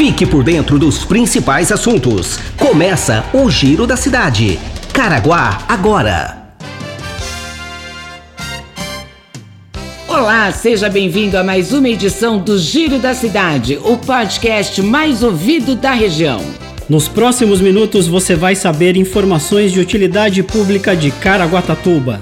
Fique por dentro dos principais assuntos. Começa o Giro da Cidade. Caraguá agora. Olá, seja bem-vindo a mais uma edição do Giro da Cidade, o podcast mais ouvido da região. Nos próximos minutos você vai saber informações de utilidade pública de Caraguatatuba.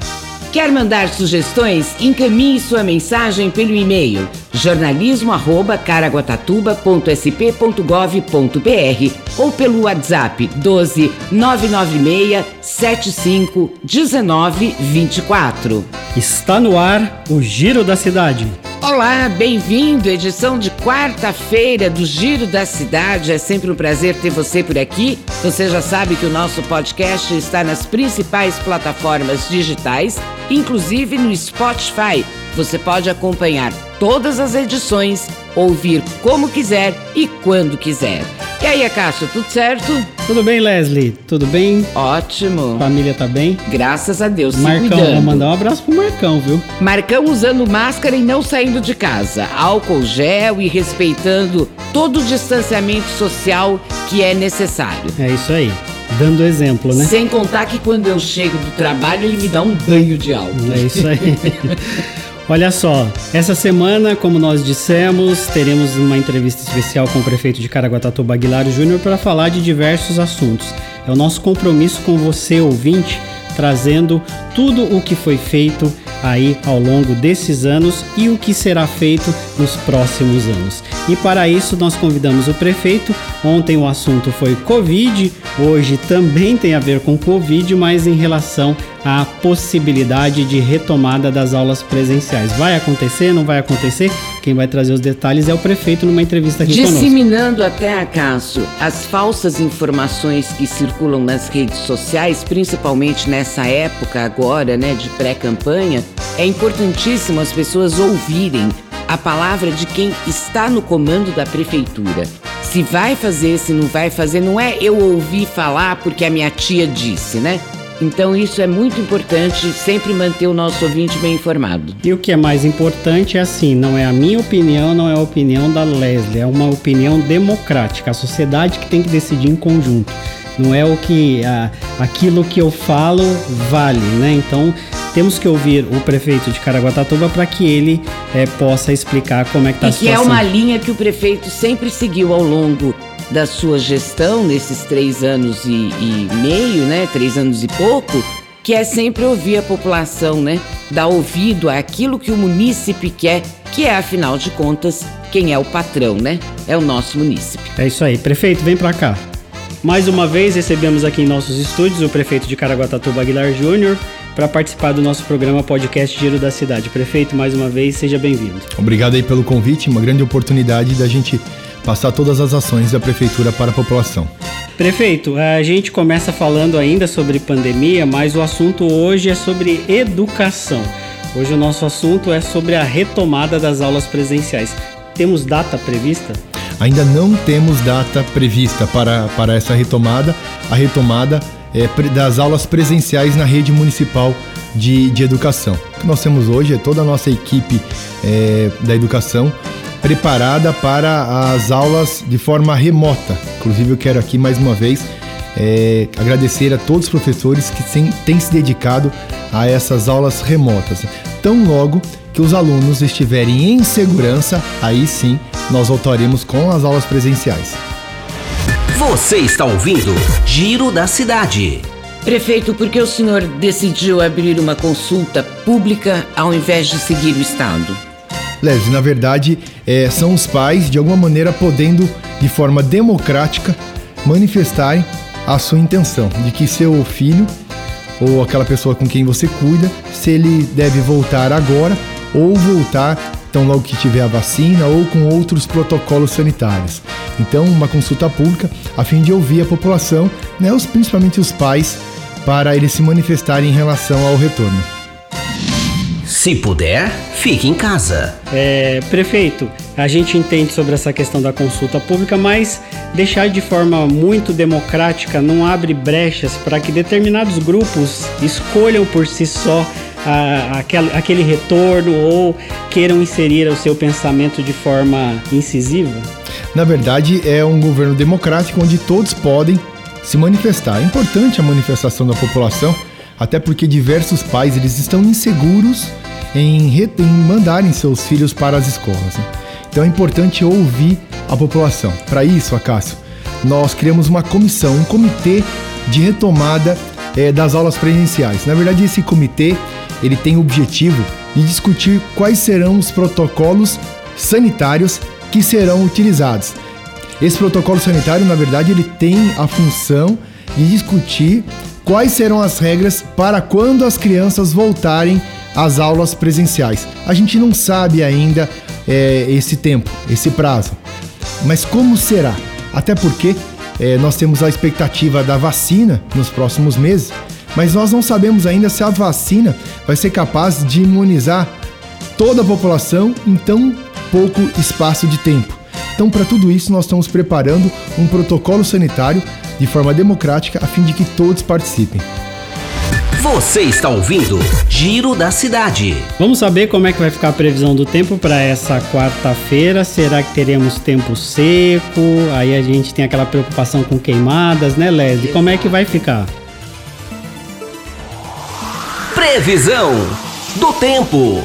Quer mandar sugestões? Encaminhe sua mensagem pelo e-mail jornalismo@caraguatatuba.sp.gov.br ou pelo WhatsApp 12 996 75 19 24. Está no ar o Giro da Cidade. Olá, bem-vindo, edição de quarta-feira do Giro da Cidade. É sempre um prazer ter você por aqui. Você já sabe que o nosso podcast está nas principais plataformas digitais, inclusive no Spotify. Você pode acompanhar todas as edições, ouvir como quiser e quando quiser. E aí, Acácio, tudo certo? Tudo bem, Leslie? Tudo bem? Ótimo. Família tá bem? Graças a Deus, Marcão, vou mandar um abraço pro Marcão, viu? Marcão usando máscara e não saindo de casa, álcool gel e respeitando todo o distanciamento social que é necessário. É isso aí. Dando exemplo, né? Sem contar que quando eu chego do trabalho ele me dá um banho de álcool. É isso aí. Olha só, essa semana, como nós dissemos, teremos uma entrevista especial com o prefeito de Caraguatatuba, Aguilar Júnior, para falar de diversos assuntos. É o nosso compromisso com você, ouvinte, trazendo tudo o que foi feito aí ao longo desses anos e o que será feito nos próximos anos. E para isso nós convidamos o prefeito. Ontem o assunto foi Covid, hoje também tem a ver com Covid, mas em relação à possibilidade de retomada das aulas presenciais. Vai acontecer? Não vai acontecer? Quem vai trazer os detalhes é o prefeito numa entrevista aqui conosco. Disseminando até acaso as falsas informações que circulam nas redes sociais, principalmente nessa época agora, né, de pré-campanha, é importantíssimo as pessoas ouvirem a palavra de quem está no comando da prefeitura. Se vai fazer, se não vai fazer, não é eu ouvi falar porque a minha tia disse, né? Então isso é muito importante, sempre manter o nosso ouvinte bem informado. E o que é mais importante é assim, não é a minha opinião, não é a opinião da Leslie, é uma opinião democrática, a sociedade que tem que decidir em conjunto. Não é o que a, aquilo que eu falo vale, né? Então temos que ouvir o prefeito de Caraguatatuba para que ele é, possa explicar como é que está a E que situação. é uma linha que o prefeito sempre seguiu ao longo da sua gestão, nesses três anos e, e meio, né? Três anos e pouco, que é sempre ouvir a população, né? Dar ouvido àquilo que o munícipe quer, que é, afinal de contas, quem é o patrão, né? É o nosso munícipe. É isso aí. Prefeito, vem para cá. Mais uma vez recebemos aqui em nossos estúdios o prefeito de Caraguatatuba, Aguilar Júnior, para participar do nosso programa podcast Giro da Cidade. Prefeito, mais uma vez, seja bem-vindo. Obrigado aí pelo convite, uma grande oportunidade da gente passar todas as ações da prefeitura para a população. Prefeito, a gente começa falando ainda sobre pandemia, mas o assunto hoje é sobre educação. Hoje o nosso assunto é sobre a retomada das aulas presenciais. Temos data prevista? Ainda não temos data prevista para, para essa retomada, a retomada é, das aulas presenciais na rede municipal de, de educação. O que nós temos hoje é toda a nossa equipe é, da educação preparada para as aulas de forma remota. Inclusive, eu quero aqui mais uma vez é, agradecer a todos os professores que têm, têm se dedicado a essas aulas remotas. Tão logo que os alunos estiverem em segurança, aí sim nós voltaremos com as aulas presenciais. Você está ouvindo Giro da Cidade. Prefeito, por que o senhor decidiu abrir uma consulta pública ao invés de seguir o Estado? Leslie, na verdade, é, são os pais, de alguma maneira, podendo, de forma democrática, manifestarem a sua intenção de que seu filho ou aquela pessoa com quem você cuida, se ele deve voltar agora ou voltar tão logo que tiver a vacina ou com outros protocolos sanitários. Então, uma consulta pública a fim de ouvir a população, né, os, principalmente os pais, para eles se manifestarem em relação ao retorno. Se puder, fique em casa. É, prefeito, a gente entende sobre essa questão da consulta pública, mas deixar de forma muito democrática não abre brechas para que determinados grupos escolham por si só a, aquele, aquele retorno ou queiram inserir o seu pensamento de forma incisiva? Na verdade, é um governo democrático onde todos podem se manifestar. É importante a manifestação da população, até porque diversos pais eles estão inseguros em, em mandarem seus filhos para as escolas. Né? Então é importante ouvir a população. Para isso, Acácio, nós criamos uma comissão, um comitê de retomada é, das aulas presenciais. Na verdade, esse comitê ele tem o objetivo de discutir quais serão os protocolos sanitários que serão utilizados. Esse protocolo sanitário, na verdade, ele tem a função de discutir quais serão as regras para quando as crianças voltarem às aulas presenciais. A gente não sabe ainda é, esse tempo, esse prazo, mas como será? Até porque é, nós temos a expectativa da vacina nos próximos meses, mas nós não sabemos ainda se a vacina vai ser capaz de imunizar toda a população em tão pouco espaço de tempo. Então, para tudo isso, nós estamos preparando um protocolo sanitário de forma democrática a fim de que todos participem. Você está ouvindo Giro da Cidade. Vamos saber como é que vai ficar a previsão do tempo para essa quarta-feira. Será que teremos tempo seco? Aí a gente tem aquela preocupação com queimadas, né, Leslie? Como é que vai ficar? Previsão do tempo.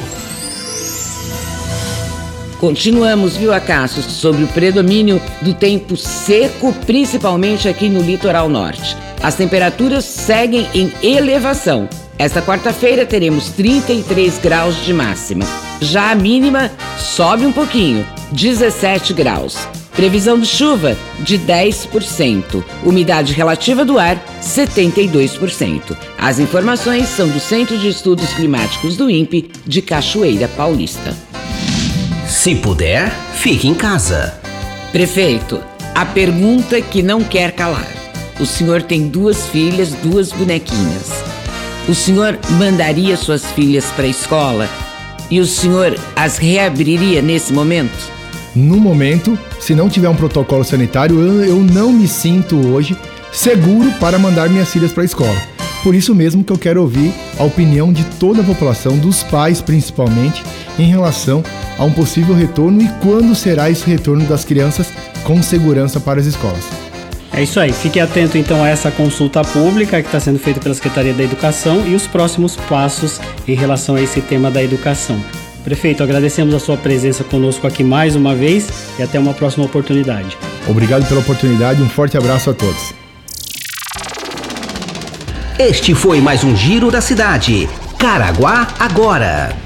Continuamos, viu, Acácio, sobre o predomínio do tempo seco, principalmente aqui no litoral norte. As temperaturas seguem em elevação. Esta quarta-feira teremos 33 graus de máxima. Já a mínima sobe um pouquinho, 17 graus. Previsão de chuva de 10%. Umidade relativa do ar 72%. As informações são do Centro de Estudos Climáticos do INPE de Cachoeira Paulista. Se puder, fique em casa. Prefeito, a pergunta que não quer calar. O senhor tem duas filhas, duas bonequinhas. O senhor mandaria suas filhas para a escola e o senhor as reabriria nesse momento? No momento, se não tiver um protocolo sanitário, eu, eu não me sinto hoje seguro para mandar minhas filhas para a escola. Por isso mesmo que eu quero ouvir a opinião de toda a população, dos pais principalmente, em relação a um possível retorno e quando será esse retorno das crianças com segurança para as escolas. É isso aí. Fique atento então a essa consulta pública que está sendo feita pela Secretaria da Educação e os próximos passos em relação a esse tema da educação. Prefeito, agradecemos a sua presença conosco aqui mais uma vez e até uma próxima oportunidade. Obrigado pela oportunidade, um forte abraço a todos. Este foi mais um Giro da Cidade. Caraguá agora.